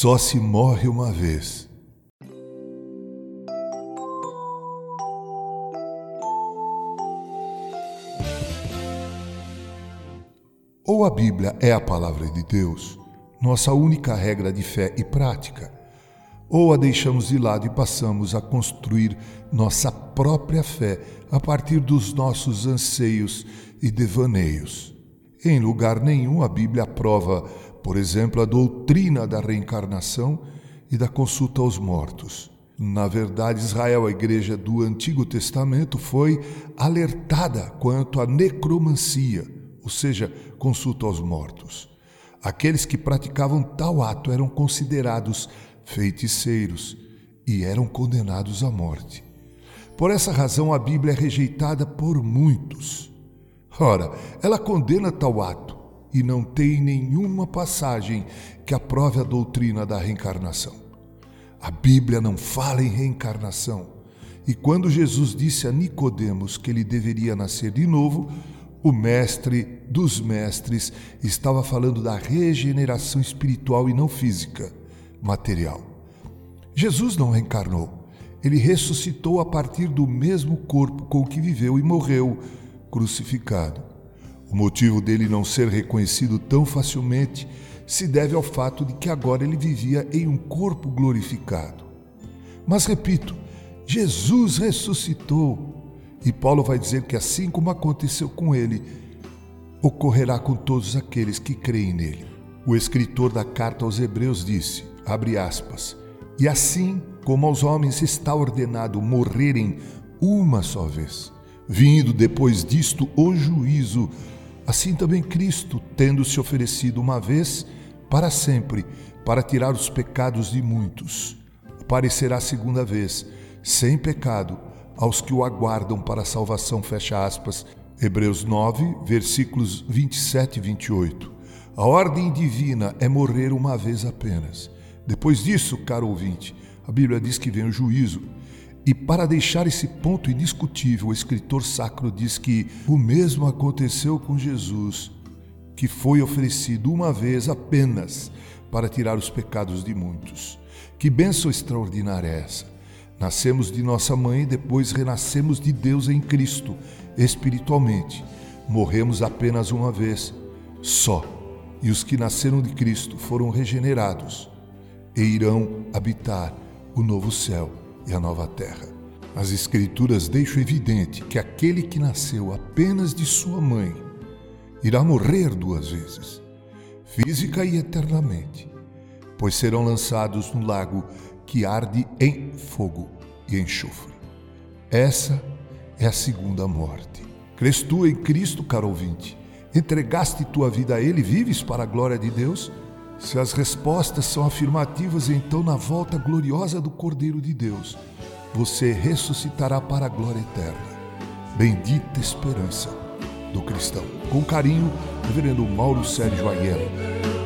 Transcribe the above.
Só se morre uma vez. Ou a Bíblia é a palavra de Deus, nossa única regra de fé e prática, ou a deixamos de lado e passamos a construir nossa própria fé a partir dos nossos anseios e devaneios. Em lugar nenhum a Bíblia aprova, por exemplo, a doutrina da reencarnação e da consulta aos mortos. Na verdade, Israel, a igreja do Antigo Testamento, foi alertada quanto à necromancia, ou seja, consulta aos mortos. Aqueles que praticavam tal ato eram considerados feiticeiros e eram condenados à morte. Por essa razão, a Bíblia é rejeitada por muitos. Ora, ela condena tal ato e não tem nenhuma passagem que aprove a doutrina da reencarnação. A Bíblia não fala em reencarnação. E quando Jesus disse a Nicodemos que ele deveria nascer de novo, o mestre dos mestres estava falando da regeneração espiritual e não física, material. Jesus não reencarnou. Ele ressuscitou a partir do mesmo corpo com que viveu e morreu crucificado. O motivo dele não ser reconhecido tão facilmente se deve ao fato de que agora ele vivia em um corpo glorificado. Mas repito, Jesus ressuscitou. E Paulo vai dizer que assim como aconteceu com ele, ocorrerá com todos aqueles que creem nele. O escritor da carta aos Hebreus disse, abre aspas, e assim como aos homens está ordenado morrerem uma só vez, Vindo depois disto o juízo, assim também Cristo, tendo se oferecido uma vez para sempre, para tirar os pecados de muitos, aparecerá segunda vez, sem pecado, aos que o aguardam para a salvação. Fecha aspas. Hebreus 9, versículos 27 e 28. A ordem divina é morrer uma vez apenas. Depois disso, caro ouvinte, a Bíblia diz que vem o juízo. E para deixar esse ponto indiscutível, o escritor sacro diz que o mesmo aconteceu com Jesus, que foi oferecido uma vez apenas para tirar os pecados de muitos. Que bênção extraordinária é essa! Nascemos de nossa mãe e depois renascemos de Deus em Cristo, espiritualmente. Morremos apenas uma vez, só. E os que nasceram de Cristo foram regenerados e irão habitar o novo céu e a nova terra. As Escrituras deixam evidente que aquele que nasceu apenas de sua mãe irá morrer duas vezes, física e eternamente, pois serão lançados no lago que arde em fogo e enxofre. Essa é a segunda morte. Crês tu em Cristo, caro ouvinte? Entregaste tua vida a Ele, vives para a glória de Deus? Se as respostas são afirmativas, então na volta gloriosa do Cordeiro de Deus, você ressuscitará para a glória eterna. Bendita esperança do cristão. Com carinho, Reverendo Mauro Sérgio Aiello.